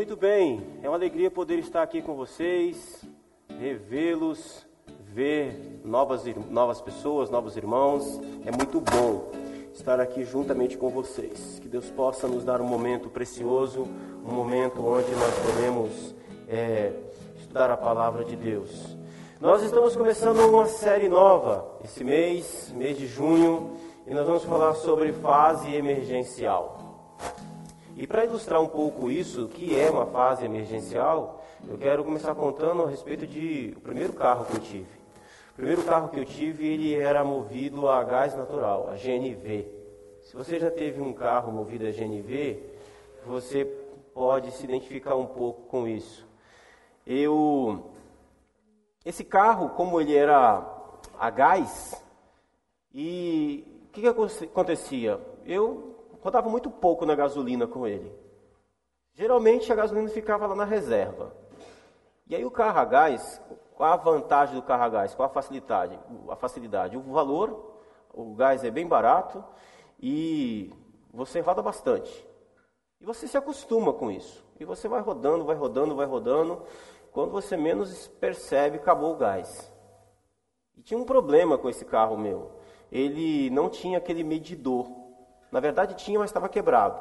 Muito bem, é uma alegria poder estar aqui com vocês, revê-los, ver novas, novas pessoas, novos irmãos. É muito bom estar aqui juntamente com vocês. Que Deus possa nos dar um momento precioso, um momento onde nós podemos é, estudar a palavra de Deus. Nós estamos começando uma série nova esse mês, mês de junho, e nós vamos falar sobre fase emergencial. E para ilustrar um pouco isso, que é uma fase emergencial, eu quero começar contando a respeito de o primeiro carro que eu tive. O primeiro carro que eu tive, ele era movido a gás natural, a GNV. Se você já teve um carro movido a GNV, você pode se identificar um pouco com isso. Eu esse carro, como ele era a gás, e o que, que acontecia? Eu rodava muito pouco na gasolina com ele. Geralmente a gasolina ficava lá na reserva. E aí o carro a gás, qual a vantagem do carro a gás? Qual a facilidade? A facilidade, o valor, o gás é bem barato e você roda bastante. E você se acostuma com isso. E você vai rodando, vai rodando, vai rodando. Quando você menos percebe, acabou o gás. E tinha um problema com esse carro meu. Ele não tinha aquele medidor na verdade tinha, mas estava quebrado.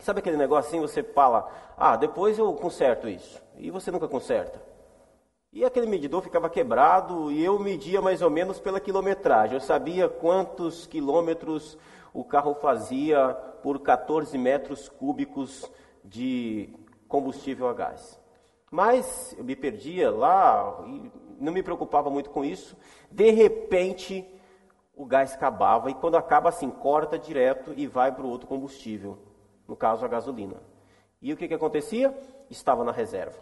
Sabe aquele negócio assim, você fala, ah, depois eu conserto isso. E você nunca conserta. E aquele medidor ficava quebrado e eu media mais ou menos pela quilometragem. Eu sabia quantos quilômetros o carro fazia por 14 metros cúbicos de combustível a gás. Mas eu me perdia lá e não me preocupava muito com isso. De repente, o gás acabava e quando acaba assim, corta direto e vai para o outro combustível, no caso a gasolina. E o que, que acontecia? Estava na reserva.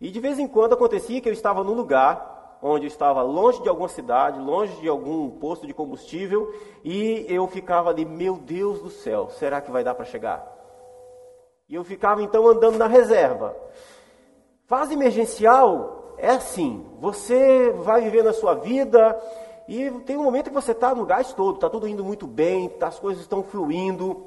E de vez em quando acontecia que eu estava num lugar onde eu estava longe de alguma cidade, longe de algum posto de combustível, e eu ficava ali, meu Deus do céu, será que vai dar para chegar? E eu ficava então andando na reserva. Fase emergencial é assim: você vai vivendo a sua vida, e tem um momento que você está no gás todo, está tudo indo muito bem, tá, as coisas estão fluindo,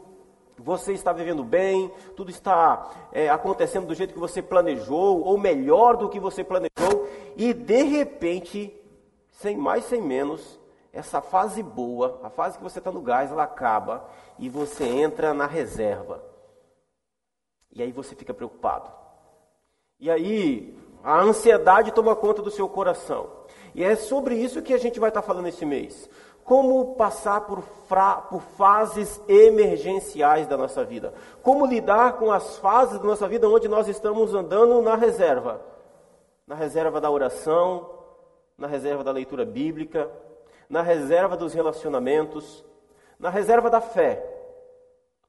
você está vivendo bem, tudo está é, acontecendo do jeito que você planejou, ou melhor do que você planejou, e de repente, sem mais, sem menos, essa fase boa, a fase que você está no gás, ela acaba e você entra na reserva. E aí você fica preocupado. E aí a ansiedade toma conta do seu coração. E é sobre isso que a gente vai estar falando esse mês. Como passar por, por fases emergenciais da nossa vida. Como lidar com as fases da nossa vida onde nós estamos andando na reserva. Na reserva da oração, na reserva da leitura bíblica, na reserva dos relacionamentos, na reserva da fé.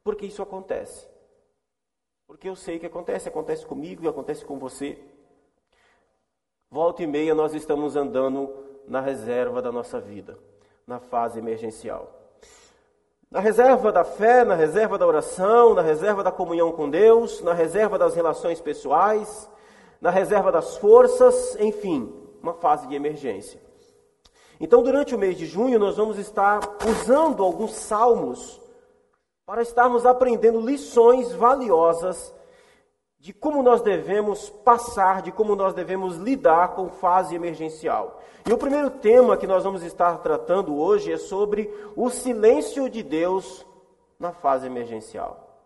Porque isso acontece. Porque eu sei que acontece, acontece comigo e acontece com você. Volta e meia nós estamos andando na reserva da nossa vida, na fase emergencial. Na reserva da fé, na reserva da oração, na reserva da comunhão com Deus, na reserva das relações pessoais, na reserva das forças, enfim, uma fase de emergência. Então, durante o mês de junho, nós vamos estar usando alguns salmos para estarmos aprendendo lições valiosas de como nós devemos passar, de como nós devemos lidar com fase emergencial. E o primeiro tema que nós vamos estar tratando hoje é sobre o silêncio de Deus na fase emergencial.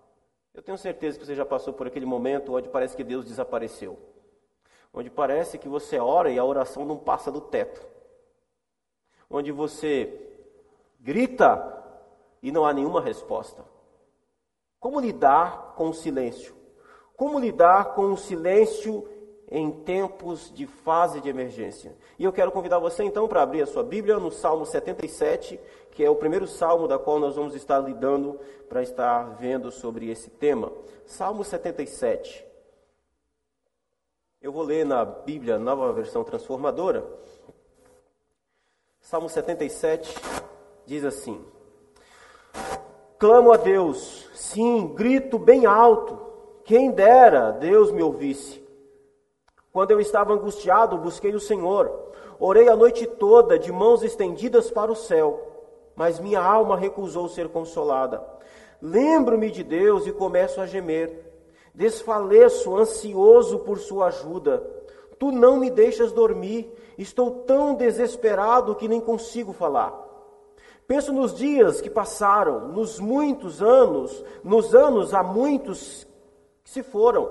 Eu tenho certeza que você já passou por aquele momento onde parece que Deus desapareceu. Onde parece que você ora e a oração não passa do teto. Onde você grita e não há nenhuma resposta. Como lidar com o silêncio? Como lidar com o silêncio em tempos de fase de emergência? E eu quero convidar você então para abrir a sua Bíblia no Salmo 77, que é o primeiro salmo da qual nós vamos estar lidando para estar vendo sobre esse tema. Salmo 77. Eu vou ler na Bíblia, nova versão transformadora. Salmo 77 diz assim: Clamo a Deus, sim, grito bem alto quem dera Deus me ouvisse. Quando eu estava angustiado, busquei o Senhor. Orei a noite toda, de mãos estendidas para o céu, mas minha alma recusou ser consolada. Lembro-me de Deus e começo a gemer. Desfaleço, ansioso por sua ajuda. Tu não me deixas dormir. Estou tão desesperado que nem consigo falar. Penso nos dias que passaram, nos muitos anos, nos anos há muitos que se foram.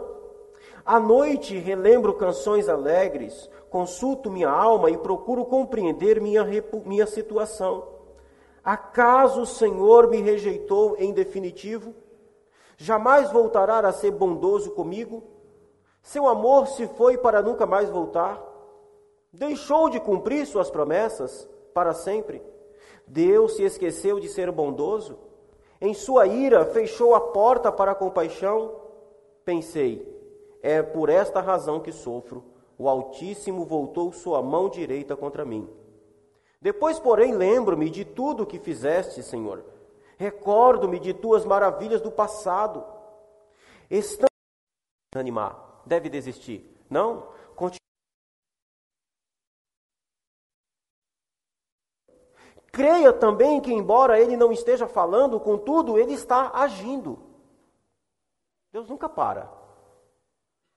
À noite relembro canções alegres, consulto minha alma e procuro compreender minha, minha situação. Acaso o Senhor me rejeitou em definitivo? Jamais voltará a ser bondoso comigo? Seu amor se foi para nunca mais voltar? Deixou de cumprir suas promessas para sempre? Deus se esqueceu de ser bondoso? Em sua ira fechou a porta para a compaixão? Pensei, é por esta razão que sofro. O Altíssimo voltou sua mão direita contra mim. Depois, porém, lembro-me de tudo o que fizeste, Senhor Recordo-me de tuas maravilhas do passado. Estão animar, deve desistir. Não, continue. Creia também que, embora ele não esteja falando, contudo, ele está agindo. Deus nunca para.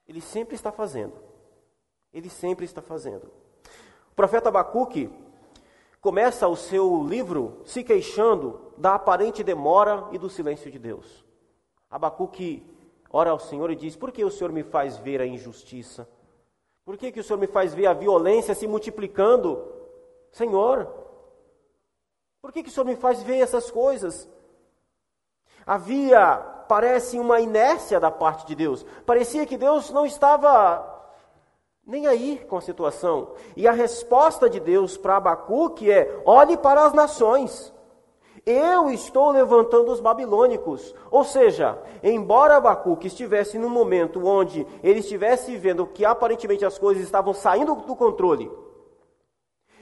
Ele sempre está fazendo. Ele sempre está fazendo. O profeta Abacuque começa o seu livro se queixando da aparente demora e do silêncio de Deus. Abacuque ora ao Senhor e diz: Por que o Senhor me faz ver a injustiça? Por que, que o Senhor me faz ver a violência se multiplicando? Senhor, por que, que o Senhor me faz ver essas coisas? Havia, parece, uma inércia da parte de Deus. Parecia que Deus não estava nem aí com a situação. E a resposta de Deus para Abacuque é: olhe para as nações. Eu estou levantando os babilônicos. Ou seja, embora Abacuque estivesse num momento onde ele estivesse vendo que aparentemente as coisas estavam saindo do controle,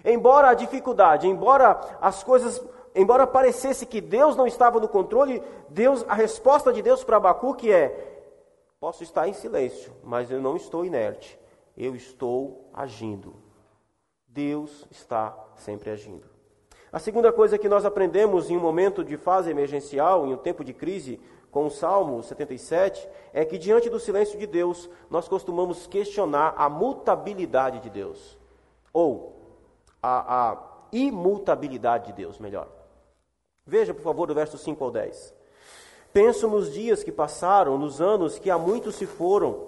embora a dificuldade, embora as coisas, embora parecesse que Deus não estava no controle, Deus, a resposta de Deus para Abacuque é: posso estar em silêncio, mas eu não estou inerte eu estou agindo. Deus está sempre agindo. A segunda coisa que nós aprendemos em um momento de fase emergencial, em um tempo de crise, com o Salmo 77, é que diante do silêncio de Deus, nós costumamos questionar a mutabilidade de Deus. Ou a, a imutabilidade de Deus, melhor. Veja, por favor, o verso 5 ao 10. Penso nos dias que passaram, nos anos que há muito se foram,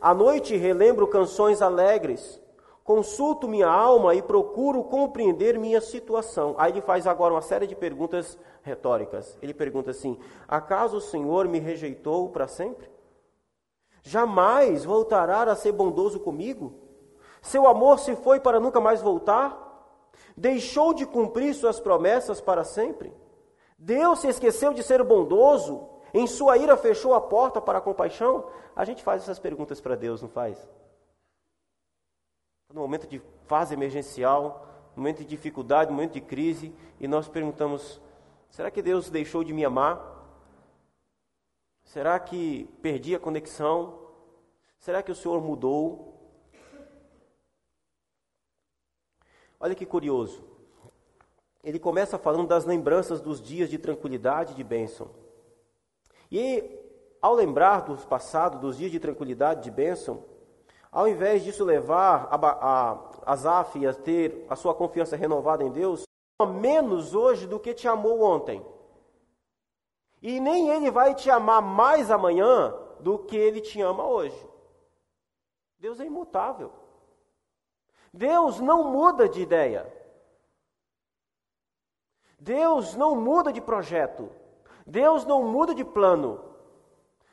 à noite relembro canções alegres, consulto minha alma e procuro compreender minha situação. Aí ele faz agora uma série de perguntas retóricas. Ele pergunta assim: Acaso o Senhor me rejeitou para sempre? Jamais voltará a ser bondoso comigo? Seu amor se foi para nunca mais voltar? Deixou de cumprir suas promessas para sempre? Deus se esqueceu de ser bondoso em sua ira fechou a porta para a compaixão? A gente faz essas perguntas para Deus, não faz? No momento de fase emergencial, momento de dificuldade, momento de crise, e nós perguntamos: será que Deus deixou de me amar? Será que perdi a conexão? Será que o Senhor mudou? Olha que curioso. Ele começa falando das lembranças dos dias de tranquilidade e de bênção. E ao lembrar do passado, dos dias de tranquilidade, de bênção, ao invés disso levar a, a Azaf a ter a sua confiança renovada em Deus, menos hoje do que te amou ontem. E nem ele vai te amar mais amanhã do que ele te ama hoje. Deus é imutável. Deus não muda de ideia. Deus não muda de projeto. Deus não muda de plano.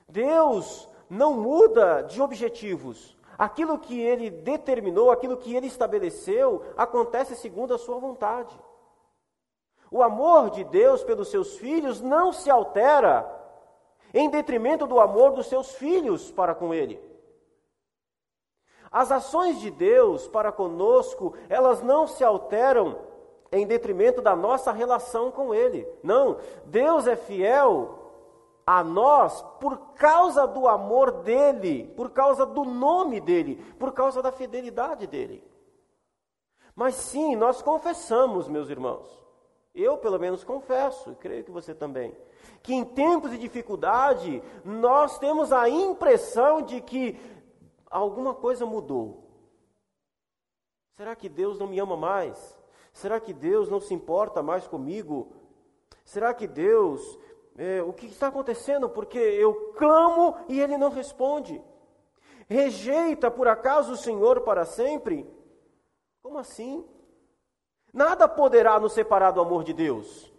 Deus não muda de objetivos. Aquilo que ele determinou, aquilo que ele estabeleceu, acontece segundo a sua vontade. O amor de Deus pelos seus filhos não se altera em detrimento do amor dos seus filhos para com ele. As ações de Deus para conosco, elas não se alteram em detrimento da nossa relação com Ele. Não, Deus é fiel a nós por causa do amor dEle, por causa do nome dEle, por causa da fidelidade dEle. Mas sim, nós confessamos, meus irmãos, Eu, pelo menos, confesso, e creio que você também, que em tempos de dificuldade, nós temos a impressão de que alguma coisa mudou. Será que Deus não me ama mais? Será que Deus não se importa mais comigo? Será que Deus, é, o que está acontecendo? Porque eu clamo e Ele não responde. Rejeita por acaso o Senhor para sempre? Como assim? Nada poderá nos separar do amor de Deus.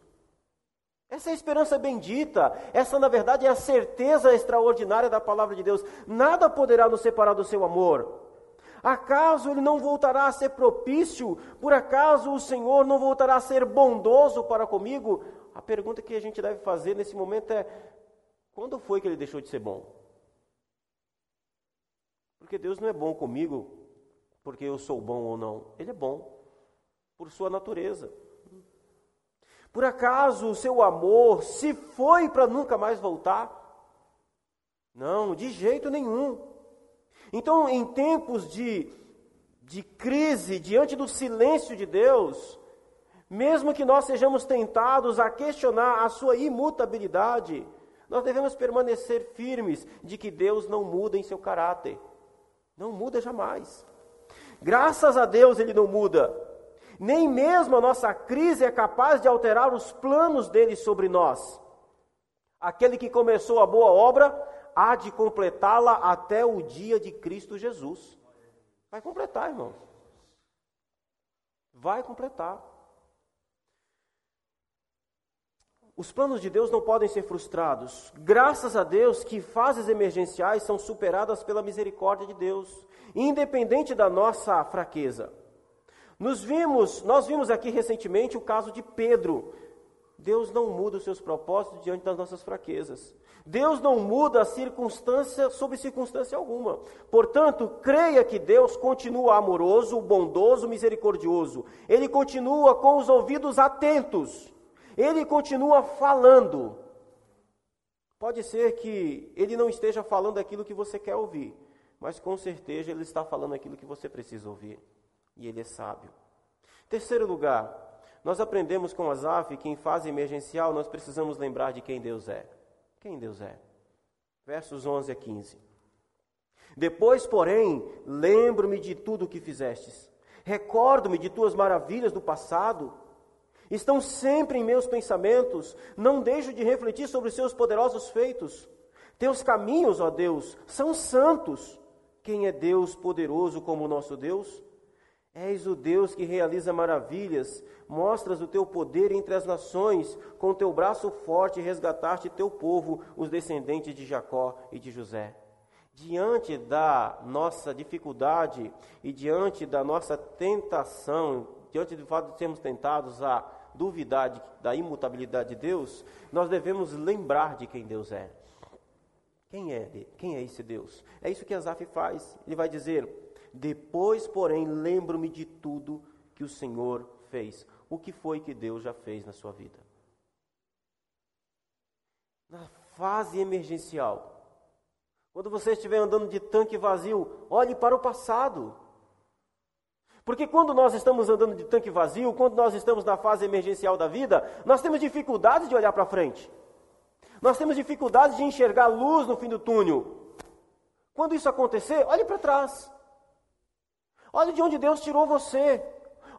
Essa é a esperança bendita, essa na verdade é a certeza extraordinária da palavra de Deus. Nada poderá nos separar do seu amor. Acaso ele não voltará a ser propício? Por acaso o Senhor não voltará a ser bondoso para comigo? A pergunta que a gente deve fazer nesse momento é: quando foi que ele deixou de ser bom? Porque Deus não é bom comigo porque eu sou bom ou não. Ele é bom por sua natureza. Por acaso o seu amor se foi para nunca mais voltar? Não, de jeito nenhum. Então, em tempos de, de crise, diante do silêncio de Deus, mesmo que nós sejamos tentados a questionar a sua imutabilidade, nós devemos permanecer firmes de que Deus não muda em seu caráter. Não muda jamais. Graças a Deus ele não muda. Nem mesmo a nossa crise é capaz de alterar os planos dele sobre nós. Aquele que começou a boa obra há de completá-la até o dia de Cristo Jesus. Vai completar, irmãos. Vai completar. Os planos de Deus não podem ser frustrados. Graças a Deus que fases emergenciais são superadas pela misericórdia de Deus, independente da nossa fraqueza. Nos vimos, nós vimos aqui recentemente o caso de Pedro. Deus não muda os seus propósitos diante das nossas fraquezas. Deus não muda a circunstância sob circunstância alguma. Portanto, creia que Deus continua amoroso, bondoso, misericordioso. Ele continua com os ouvidos atentos. Ele continua falando. Pode ser que ele não esteja falando aquilo que você quer ouvir, mas com certeza ele está falando aquilo que você precisa ouvir e ele é sábio. Terceiro lugar, nós aprendemos com Asaf que em fase emergencial nós precisamos lembrar de quem Deus é. Quem Deus é? Versos 11 a 15. Depois, porém, lembro-me de tudo o que fizestes. Recordo-me de tuas maravilhas do passado. Estão sempre em meus pensamentos. Não deixo de refletir sobre os seus poderosos feitos. Teus caminhos, ó Deus, são santos. Quem é Deus poderoso como o nosso Deus? És o Deus que realiza maravilhas, mostras o teu poder entre as nações, com teu braço forte resgataste teu povo, os descendentes de Jacó e de José. Diante da nossa dificuldade e diante da nossa tentação, diante do fato de sermos tentados a duvidar da imutabilidade de Deus, nós devemos lembrar de quem Deus é. Quem é, quem é esse Deus? É isso que Asaf faz. Ele vai dizer: depois, porém, lembro-me de tudo que o Senhor fez. O que foi que Deus já fez na sua vida? Na fase emergencial, quando você estiver andando de tanque vazio, olhe para o passado. Porque quando nós estamos andando de tanque vazio, quando nós estamos na fase emergencial da vida, nós temos dificuldade de olhar para frente. Nós temos dificuldade de enxergar luz no fim do túnel. Quando isso acontecer, olhe para trás. Olhe de onde Deus tirou você.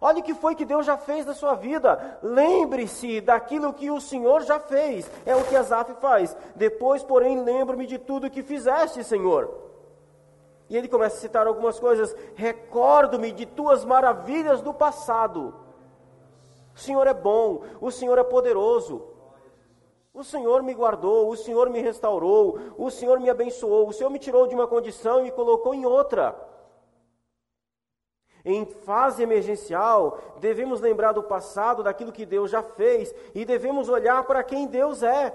Olhe o que foi que Deus já fez na sua vida. Lembre-se daquilo que o Senhor já fez. É o que Asaf faz. Depois, porém, lembro-me de tudo que fizeste, Senhor. E ele começa a citar algumas coisas. Recordo-me de tuas maravilhas do passado. O Senhor é bom, o Senhor é poderoso. O Senhor me guardou, o Senhor me restaurou, o Senhor me abençoou, o Senhor me tirou de uma condição e me colocou em outra. Em fase emergencial, devemos lembrar do passado, daquilo que Deus já fez, e devemos olhar para quem Deus é.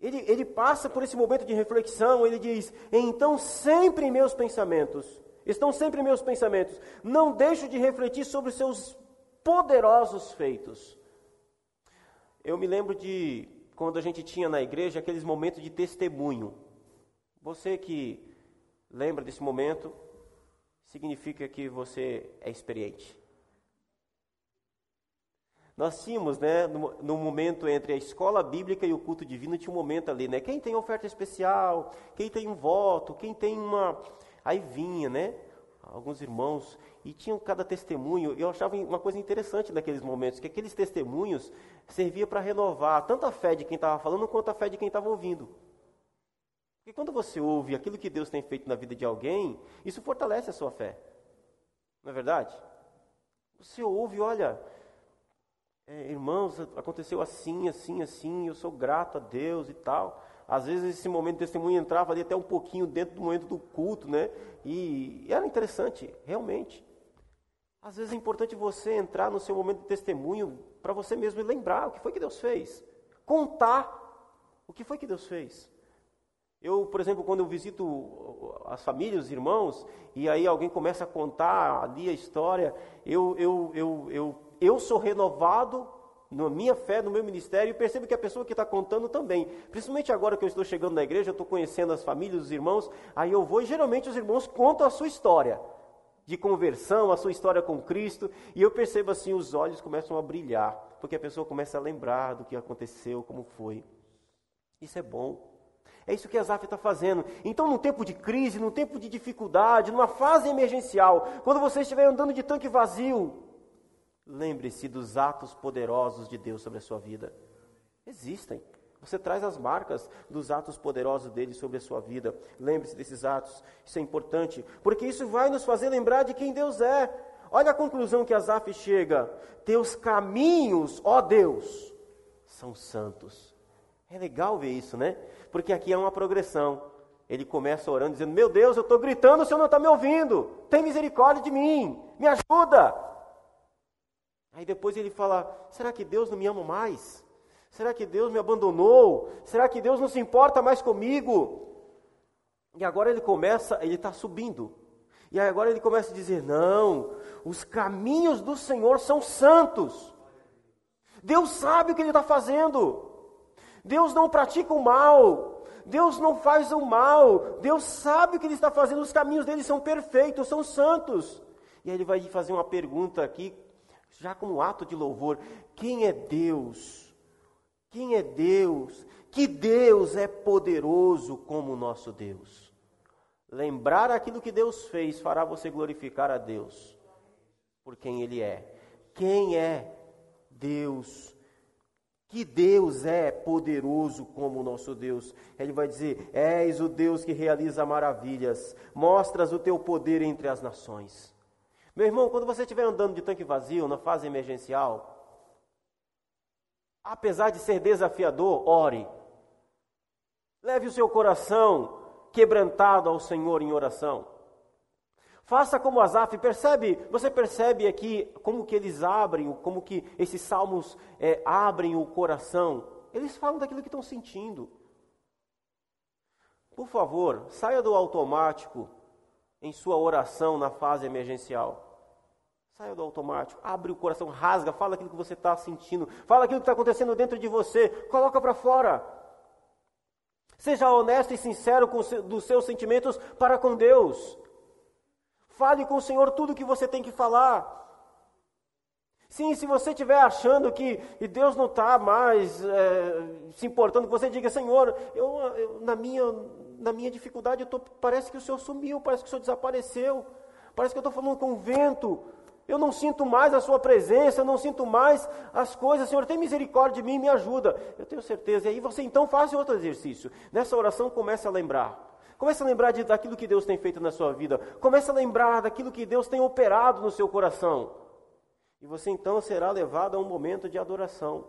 Ele, ele passa por esse momento de reflexão, ele diz: Então, sempre em meus pensamentos, estão sempre em meus pensamentos, não deixo de refletir sobre os seus poderosos feitos. Eu me lembro de quando a gente tinha na igreja aqueles momentos de testemunho. Você que lembra desse momento, significa que você é experiente. Nós tínhamos, né, no, no, momento entre a escola bíblica e o culto divino, tinha um momento ali, né? Quem tem oferta especial, quem tem um voto, quem tem uma. Aí vinha, né? Alguns irmãos, e tinham cada testemunho. Eu achava uma coisa interessante naqueles momentos, que aqueles testemunhos servia para renovar tanto a fé de quem estava falando quanto a fé de quem estava ouvindo. Porque quando você ouve aquilo que Deus tem feito na vida de alguém, isso fortalece a sua fé. Não é verdade? Você ouve, olha, é, irmãos, aconteceu assim, assim, assim, eu sou grato a Deus e tal. Às vezes esse momento de testemunho entrava ali até um pouquinho dentro do momento do culto, né? E, e era interessante, realmente. Às vezes é importante você entrar no seu momento de testemunho para você mesmo lembrar o que foi que Deus fez. Contar o que foi que Deus fez. Eu, por exemplo, quando eu visito as famílias, os irmãos, e aí alguém começa a contar ali a história, eu, eu, eu, eu eu sou renovado na minha fé, no meu ministério, e percebo que a pessoa que está contando também. Principalmente agora que eu estou chegando na igreja, eu estou conhecendo as famílias, os irmãos, aí eu vou e geralmente os irmãos contam a sua história de conversão, a sua história com Cristo, e eu percebo assim, os olhos começam a brilhar, porque a pessoa começa a lembrar do que aconteceu, como foi. Isso é bom. É isso que a Zaf está fazendo. Então, num tempo de crise, num tempo de dificuldade, numa fase emergencial, quando você estiver andando de tanque vazio, Lembre-se dos atos poderosos de Deus sobre a sua vida. Existem. Você traz as marcas dos atos poderosos dele sobre a sua vida. Lembre-se desses atos. Isso é importante, porque isso vai nos fazer lembrar de quem Deus é. Olha a conclusão que Asaf chega: Teus caminhos, ó Deus, são santos. É legal ver isso, né? Porque aqui é uma progressão. Ele começa orando, dizendo: Meu Deus, eu estou gritando, o Senhor não está me ouvindo. Tem misericórdia de mim, me ajuda. Aí depois ele fala: será que Deus não me ama mais? Será que Deus me abandonou? Será que Deus não se importa mais comigo? E agora ele começa, ele está subindo. E agora ele começa a dizer: não, os caminhos do Senhor são santos. Deus sabe o que ele está fazendo. Deus não pratica o mal. Deus não faz o mal. Deus sabe o que ele está fazendo. Os caminhos dele são perfeitos, são santos. E aí ele vai fazer uma pergunta aqui já como ato de louvor, quem é Deus? Quem é Deus? Que Deus é poderoso como o nosso Deus. Lembrar aquilo que Deus fez fará você glorificar a Deus por quem Ele é. Quem é Deus? Que Deus é poderoso como o nosso Deus. Ele vai dizer: És o Deus que realiza maravilhas, mostras o teu poder entre as nações. Meu irmão, quando você estiver andando de tanque vazio na fase emergencial, apesar de ser desafiador, ore. Leve o seu coração quebrantado ao Senhor em oração. Faça como Asaf, percebe? Você percebe aqui como que eles abrem, como que esses salmos é, abrem o coração. Eles falam daquilo que estão sentindo. Por favor, saia do automático em sua oração na fase emergencial. Saia do automático, abre o coração, rasga, fala aquilo que você está sentindo, fala aquilo que está acontecendo dentro de você, coloca para fora. Seja honesto e sincero com dos seus sentimentos para com Deus. Fale com o Senhor tudo o que você tem que falar. Sim, se você estiver achando que Deus não está mais é, se importando, você diga, Senhor, eu, eu, na, minha, na minha dificuldade, tô, parece que o Senhor sumiu, parece que o Senhor desapareceu, parece que eu estou falando com o vento, eu não sinto mais a sua presença, eu não sinto mais as coisas. Senhor, tem misericórdia de mim, me ajuda. Eu tenho certeza. E aí você então faz outro exercício. Nessa oração comece a lembrar. Comece a lembrar de, daquilo que Deus tem feito na sua vida. Comece a lembrar daquilo que Deus tem operado no seu coração. E você então será levado a um momento de adoração.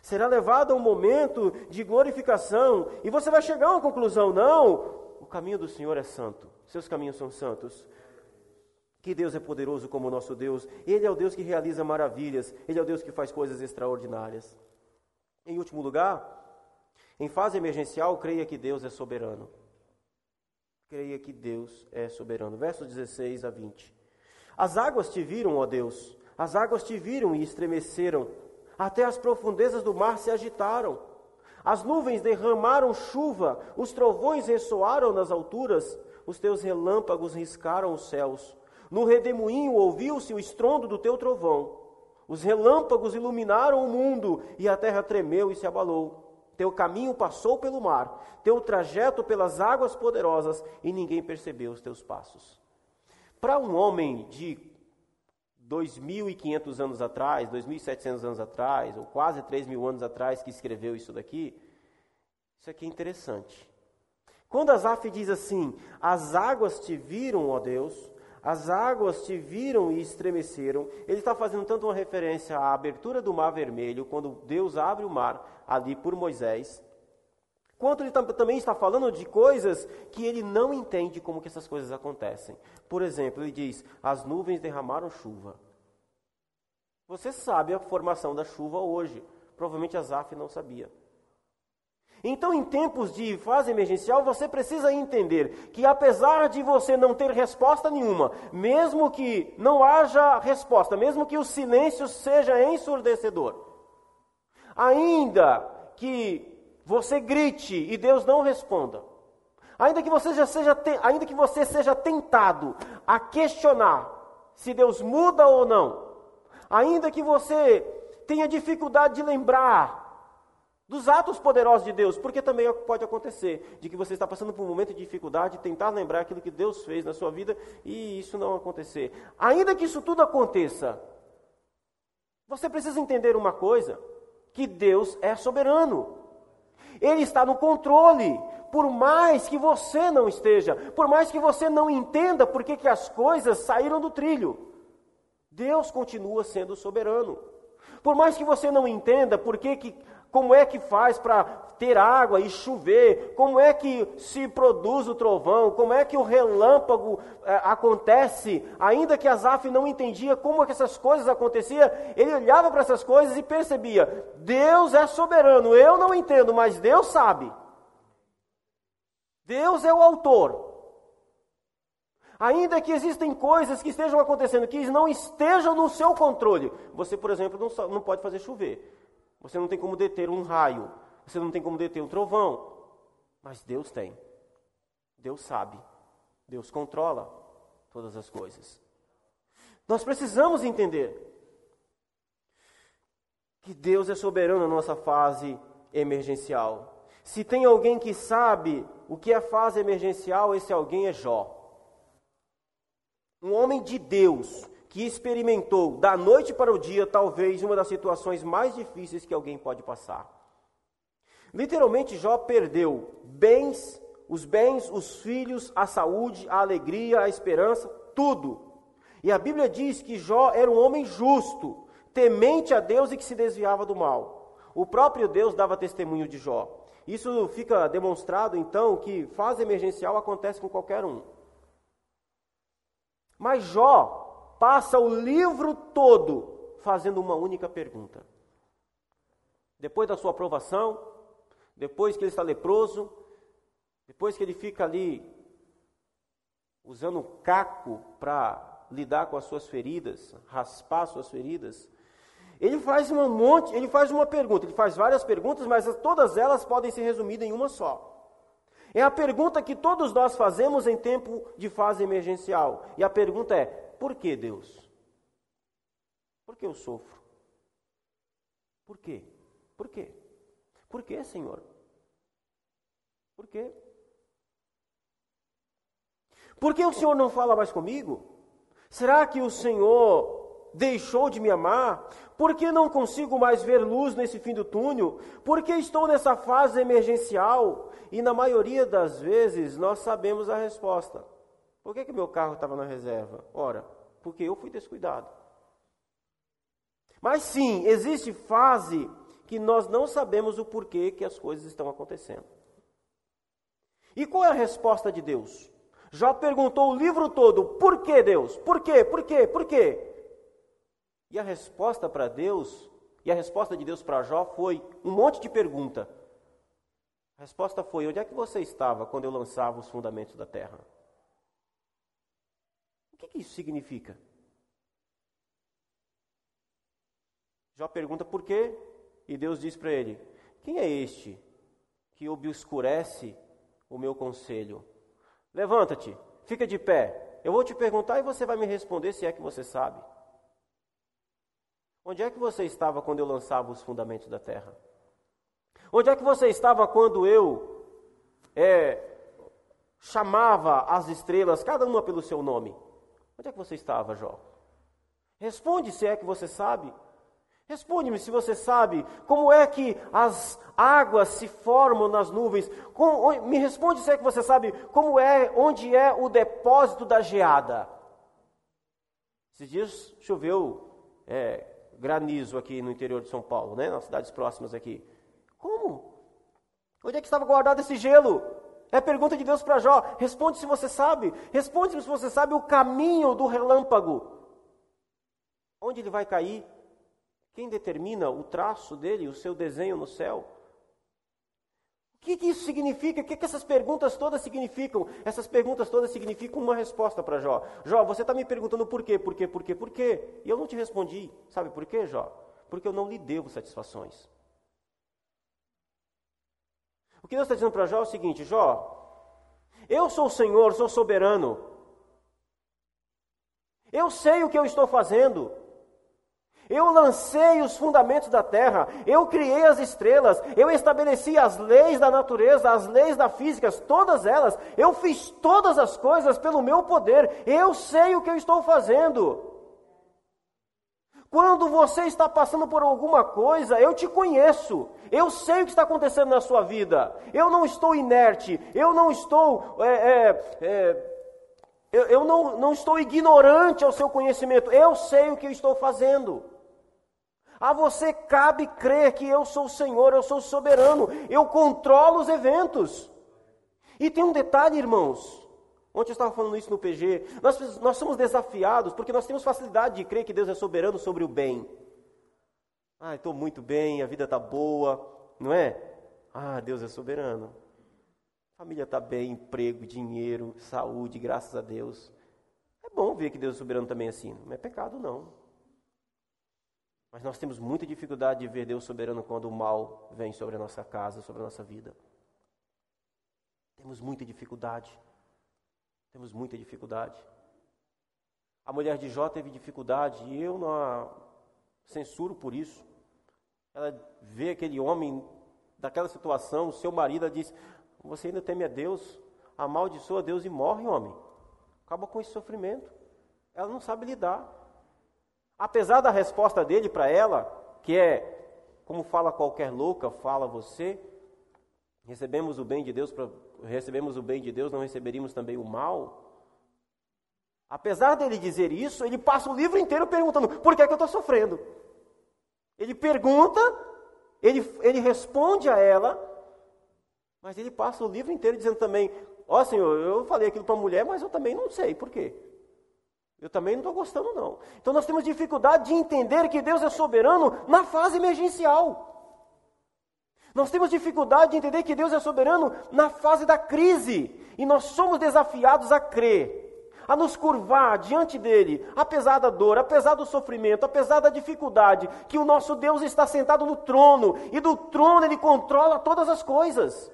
Será levado a um momento de glorificação. E você vai chegar a uma conclusão: não, o caminho do Senhor é santo. Seus caminhos são santos. Que Deus é poderoso como o nosso Deus. Ele é o Deus que realiza maravilhas. Ele é o Deus que faz coisas extraordinárias. Em último lugar, em fase emergencial, creia que Deus é soberano. Creia que Deus é soberano. Versos 16 a 20. As águas te viram, ó Deus. As águas te viram e estremeceram. Até as profundezas do mar se agitaram. As nuvens derramaram chuva, os trovões ressoaram nas alturas, os teus relâmpagos riscaram os céus. No redemoinho ouviu-se o estrondo do teu trovão. Os relâmpagos iluminaram o mundo e a terra tremeu e se abalou. Teu caminho passou pelo mar, teu trajeto pelas águas poderosas e ninguém percebeu os teus passos. Para um homem de 2.500 anos atrás, 2.700 anos atrás, ou quase 3.000 anos atrás que escreveu isso daqui, isso aqui é interessante. Quando Asaf diz assim: As águas te viram, ó Deus, as águas te viram e estremeceram, ele está fazendo tanto uma referência à abertura do Mar Vermelho, quando Deus abre o mar ali por Moisés, quanto ele também está falando de coisas que ele não entende como que essas coisas acontecem. Por exemplo, ele diz: as nuvens derramaram chuva. Você sabe a formação da chuva hoje. Provavelmente Azaf não sabia. Então, em tempos de fase emergencial, você precisa entender que, apesar de você não ter resposta nenhuma, mesmo que não haja resposta, mesmo que o silêncio seja ensurdecedor, ainda que você grite e Deus não responda, ainda que você já seja, ainda que você seja tentado a questionar se Deus muda ou não, ainda que você tenha dificuldade de lembrar dos atos poderosos de Deus, porque também pode acontecer de que você está passando por um momento de dificuldade, tentar lembrar aquilo que Deus fez na sua vida e isso não acontecer. Ainda que isso tudo aconteça, você precisa entender uma coisa: que Deus é soberano. Ele está no controle. Por mais que você não esteja, por mais que você não entenda por que, que as coisas saíram do trilho, Deus continua sendo soberano. Por mais que você não entenda por que, que como é que faz para ter água e chover? Como é que se produz o trovão? Como é que o relâmpago é, acontece? Ainda que Asaf não entendia como é que essas coisas aconteciam, ele olhava para essas coisas e percebia: Deus é soberano. Eu não entendo, mas Deus sabe. Deus é o autor. Ainda que existem coisas que estejam acontecendo que não estejam no seu controle. Você, por exemplo, não, não pode fazer chover. Você não tem como deter um raio. Você não tem como deter um trovão. Mas Deus tem. Deus sabe. Deus controla todas as coisas. Nós precisamos entender que Deus é soberano na nossa fase emergencial. Se tem alguém que sabe o que é fase emergencial, esse alguém é Jó. Um homem de Deus, que experimentou da noite para o dia talvez uma das situações mais difíceis que alguém pode passar. Literalmente, Jó perdeu bens, os bens, os filhos, a saúde, a alegria, a esperança, tudo. E a Bíblia diz que Jó era um homem justo, temente a Deus e que se desviava do mal. O próprio Deus dava testemunho de Jó. Isso fica demonstrado então que fase emergencial acontece com qualquer um. Mas Jó passa o livro todo fazendo uma única pergunta. Depois da sua aprovação, depois que ele está leproso, depois que ele fica ali usando caco para lidar com as suas feridas, raspar suas feridas, ele faz um monte, ele faz uma pergunta, ele faz várias perguntas, mas todas elas podem ser resumidas em uma só. É a pergunta que todos nós fazemos em tempo de fase emergencial. E a pergunta é: por que Deus? Por que eu sofro? Por quê? Por quê? Por que, Senhor? Por quê? Por que o Senhor não fala mais comigo? Será que o Senhor deixou de me amar? Por que não consigo mais ver luz nesse fim do túnel? Por que estou nessa fase emergencial? E na maioria das vezes nós sabemos a resposta. Por que, que meu carro estava na reserva? Ora, porque eu fui descuidado. Mas sim, existe fase que nós não sabemos o porquê que as coisas estão acontecendo. E qual é a resposta de Deus? Já perguntou o livro todo: por que Deus? Por quê? Por quê? Por quê? E a resposta para Deus, e a resposta de Deus para Jó foi um monte de pergunta. A resposta foi: onde é que você estava quando eu lançava os fundamentos da terra? Que, que isso significa? Jó pergunta por quê, e Deus diz para ele: Quem é este que obscurece o meu conselho? Levanta-te, fica de pé. Eu vou te perguntar e você vai me responder se é que você sabe. Onde é que você estava quando eu lançava os fundamentos da terra? Onde é que você estava quando eu é, chamava as estrelas, cada uma pelo seu nome? Onde é que você estava, Jó? Responde se é que você sabe. Responde-me se você sabe como é que as águas se formam nas nuvens. me responde se é que você sabe como é, onde é o depósito da geada. Esses dias choveu é, granizo aqui no interior de São Paulo, né, nas cidades próximas aqui. Como? Onde é que estava guardado esse gelo? É a pergunta de Deus para Jó. Responde se você sabe. Responde se você sabe o caminho do relâmpago. Onde ele vai cair? Quem determina o traço dele, o seu desenho no céu? O que, que isso significa? O que, que essas perguntas todas significam? Essas perguntas todas significam uma resposta para Jó. Jó, você está me perguntando por quê, por quê, por quê, por quê? E eu não te respondi. Sabe por quê, Jó? Porque eu não lhe devo satisfações. O que Deus está dizendo para Jó é o seguinte: Jó, eu sou o Senhor, sou soberano. Eu sei o que eu estou fazendo. Eu lancei os fundamentos da terra, eu criei as estrelas, eu estabeleci as leis da natureza, as leis da física, todas elas. Eu fiz todas as coisas pelo meu poder. Eu sei o que eu estou fazendo. Quando você está passando por alguma coisa, eu te conheço. Eu sei o que está acontecendo na sua vida. Eu não estou inerte. Eu não estou. É, é, é, eu, eu não, não estou ignorante ao seu conhecimento. Eu sei o que eu estou fazendo. A você cabe crer que eu sou o Senhor, eu sou o soberano, eu controlo os eventos. E tem um detalhe, irmãos. Ontem eu estava falando isso no PG. Nós, nós somos desafiados porque nós temos facilidade de crer que Deus é soberano sobre o bem. Ah, estou muito bem, a vida está boa, não é? Ah, Deus é soberano. Família está bem, emprego, dinheiro, saúde, graças a Deus. É bom ver que Deus é soberano também assim. Não é pecado, não. Mas nós temos muita dificuldade de ver Deus soberano quando o mal vem sobre a nossa casa, sobre a nossa vida. Temos muita dificuldade. Temos muita dificuldade. A mulher de Jó teve dificuldade e eu não a censuro por isso. Ela vê aquele homem daquela situação, o seu marido, ela diz: Você ainda teme a Deus? Amaldiçoa Deus e morre, homem. Acaba com esse sofrimento. Ela não sabe lidar. Apesar da resposta dele para ela, que é como fala qualquer louca, fala você, recebemos o bem de Deus, recebemos o bem de Deus, não receberíamos também o mal. Apesar dele dizer isso, ele passa o livro inteiro perguntando: por que, é que eu estou sofrendo? Ele pergunta, ele, ele responde a ela, mas ele passa o livro inteiro dizendo também: Ó oh, Senhor, eu falei aquilo para a mulher, mas eu também não sei por quê. Eu também não estou gostando, não. Então nós temos dificuldade de entender que Deus é soberano na fase emergencial. Nós temos dificuldade de entender que Deus é soberano na fase da crise. E nós somos desafiados a crer, a nos curvar diante dele, apesar da dor, apesar do sofrimento, apesar da dificuldade, que o nosso Deus está sentado no trono e do trono ele controla todas as coisas.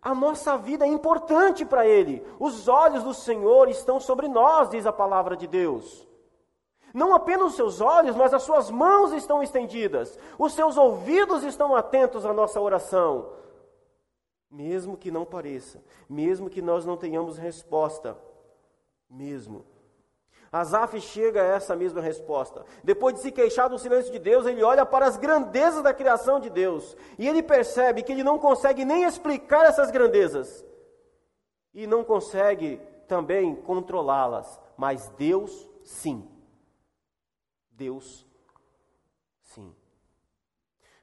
A nossa vida é importante para Ele. Os olhos do Senhor estão sobre nós, diz a palavra de Deus. Não apenas os seus olhos, mas as suas mãos estão estendidas. Os seus ouvidos estão atentos à nossa oração. Mesmo que não pareça, mesmo que nós não tenhamos resposta, mesmo Asaf chega a essa mesma resposta. Depois de se queixar do silêncio de Deus, ele olha para as grandezas da criação de Deus. E ele percebe que ele não consegue nem explicar essas grandezas. E não consegue também controlá-las. Mas Deus, sim. Deus, sim.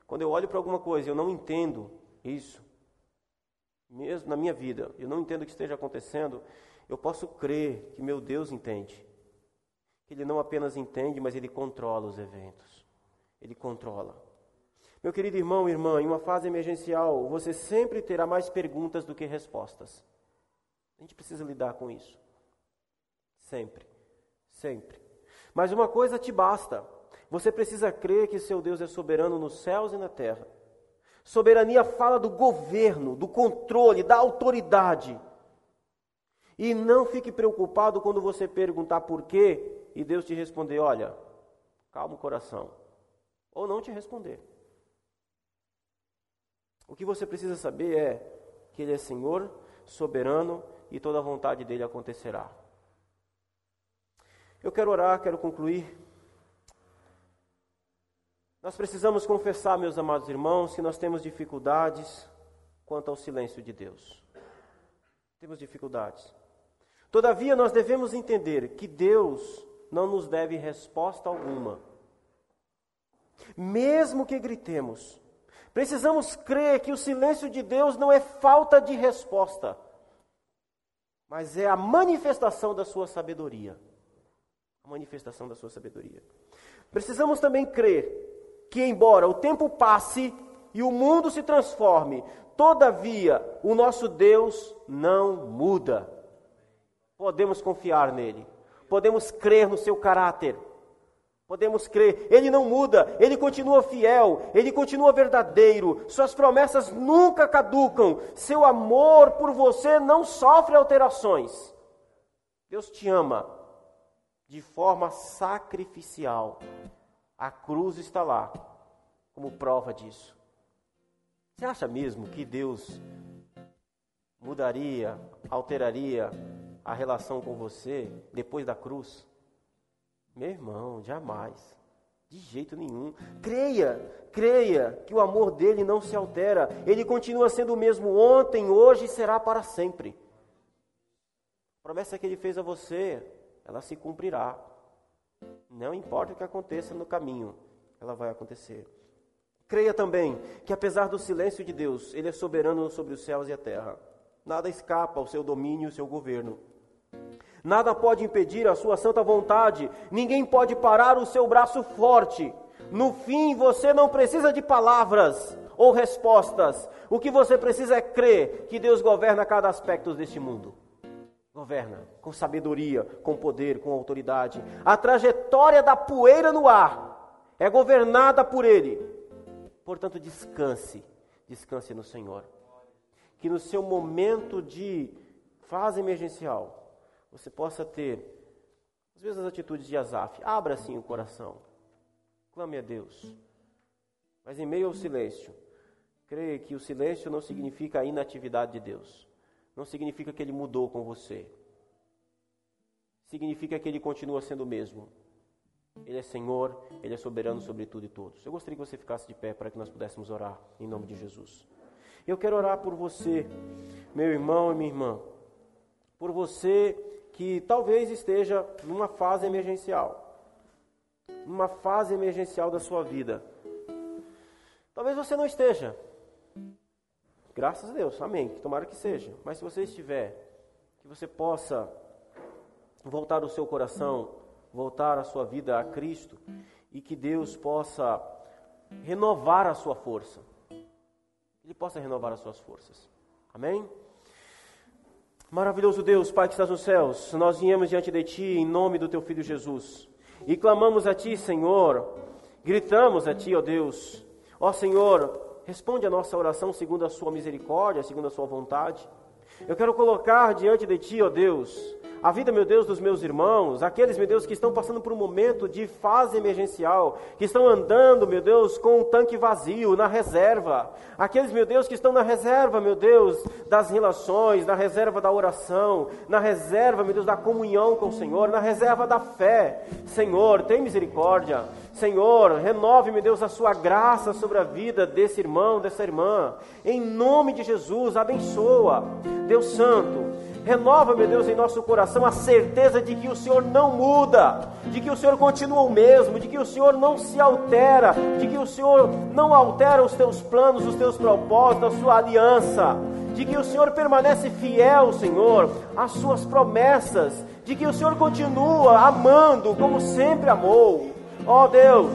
Quando eu olho para alguma coisa e eu não entendo isso, mesmo na minha vida, eu não entendo o que esteja acontecendo, eu posso crer que meu Deus entende ele não apenas entende, mas ele controla os eventos. Ele controla. Meu querido irmão irmã, em uma fase emergencial, você sempre terá mais perguntas do que respostas. A gente precisa lidar com isso. Sempre. Sempre. Mas uma coisa te basta. Você precisa crer que seu Deus é soberano nos céus e na terra. Soberania fala do governo, do controle, da autoridade. E não fique preocupado quando você perguntar por quê e Deus te responder: Olha, Acalma o coração. Ou não te responder. O que você precisa saber é que Ele é Senhor, soberano e toda a vontade dele acontecerá. Eu quero orar, quero concluir. Nós precisamos confessar, meus amados irmãos, que nós temos dificuldades quanto ao silêncio de Deus. Temos dificuldades. Todavia, nós devemos entender que Deus não nos deve resposta alguma. Mesmo que gritemos, precisamos crer que o silêncio de Deus não é falta de resposta, mas é a manifestação da sua sabedoria. Manifestação da sua sabedoria. Precisamos também crer que, embora o tempo passe e o mundo se transforme, todavia o nosso Deus não muda. Podemos confiar nele, podemos crer no seu caráter, podemos crer, ele não muda, ele continua fiel, ele continua verdadeiro, suas promessas nunca caducam, seu amor por você não sofre alterações. Deus te ama de forma sacrificial. A cruz está lá como prova disso. Você acha mesmo que Deus mudaria, alteraria a relação com você depois da cruz? Meu irmão, jamais. De jeito nenhum. Creia, creia que o amor dele não se altera. Ele continua sendo o mesmo ontem, hoje e será para sempre. A promessa que ele fez a você, ela se cumprirá. Não importa o que aconteça no caminho, ela vai acontecer. Creia também que, apesar do silêncio de Deus, Ele é soberano sobre os céus e a terra. Nada escapa ao seu domínio e ao seu governo. Nada pode impedir a sua santa vontade, ninguém pode parar o seu braço forte. No fim, você não precisa de palavras ou respostas. O que você precisa é crer que Deus governa cada aspecto deste mundo. Governa com sabedoria, com poder, com autoridade. A trajetória da poeira no ar é governada por Ele. Portanto, descanse, descanse no Senhor. Que no seu momento de fase emergencial, você possa ter, às vezes, as atitudes de Azaf. Abra assim o coração. Clame a Deus. Mas em meio ao silêncio, creia que o silêncio não significa a inatividade de Deus não significa que ele mudou com você. Significa que ele continua sendo o mesmo. Ele é Senhor, ele é soberano sobre tudo e todos. Eu gostaria que você ficasse de pé para que nós pudéssemos orar em nome de Jesus. Eu quero orar por você, meu irmão e minha irmã. Por você que talvez esteja numa fase emergencial. Numa fase emergencial da sua vida. Talvez você não esteja, Graças a Deus, amém. Tomara que seja. Mas se você estiver, que você possa voltar o seu coração, voltar a sua vida a Cristo e que Deus possa renovar a sua força. Ele possa renovar as suas forças. Amém? Maravilhoso Deus, Pai que estás nos céus, nós viemos diante de Ti em nome do Teu Filho Jesus e clamamos a Ti, Senhor, gritamos a Ti, ó Deus, ó Senhor, Responde a nossa oração segundo a sua misericórdia, segundo a sua vontade. Eu quero colocar diante de ti, ó Deus, a vida, meu Deus, dos meus irmãos, aqueles, meu Deus, que estão passando por um momento de fase emergencial, que estão andando, meu Deus, com um tanque vazio, na reserva. Aqueles, meu Deus, que estão na reserva, meu Deus, das relações, na reserva da oração, na reserva, meu Deus, da comunhão com o Senhor, na reserva da fé. Senhor, tem misericórdia. Senhor, renove, meu Deus, a sua graça sobre a vida desse irmão, dessa irmã. Em nome de Jesus, abençoa. Deus Santo, Renova, meu Deus, em nosso coração a certeza de que o Senhor não muda, de que o Senhor continua o mesmo, de que o Senhor não se altera, de que o Senhor não altera os teus planos, os teus propósitos, a sua aliança, de que o Senhor permanece fiel, Senhor, às suas promessas, de que o Senhor continua amando como sempre amou. Ó oh, Deus,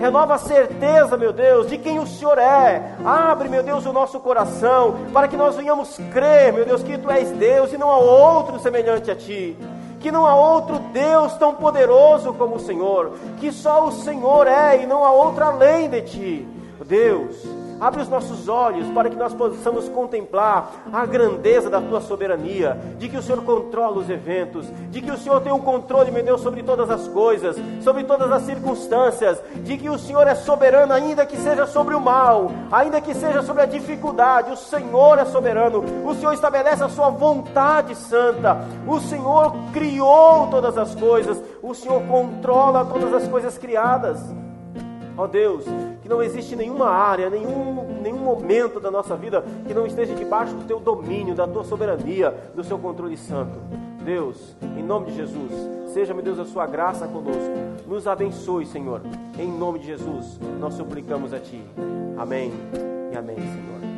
renova a certeza, meu Deus, de quem o Senhor é. Abre, meu Deus, o nosso coração, para que nós venhamos crer, meu Deus, que Tu és Deus e não há outro semelhante a Ti. Que não há outro Deus tão poderoso como o Senhor, que só o Senhor é e não há outro além de Ti. Deus, Abre os nossos olhos para que nós possamos contemplar a grandeza da tua soberania, de que o Senhor controla os eventos, de que o Senhor tem o controle, meu Deus, sobre todas as coisas, sobre todas as circunstâncias, de que o Senhor é soberano, ainda que seja sobre o mal, ainda que seja sobre a dificuldade, o Senhor é soberano, o Senhor estabelece a sua vontade santa, o Senhor criou todas as coisas, o Senhor controla todas as coisas criadas. Ó Deus, que não existe nenhuma área, nenhum, nenhum momento da nossa vida que não esteja debaixo do teu domínio, da tua soberania, do seu controle santo. Deus, em nome de Jesus, seja, meu Deus, a sua graça conosco. Nos abençoe, Senhor. Em nome de Jesus, nós suplicamos a Ti. Amém e amém, Senhor.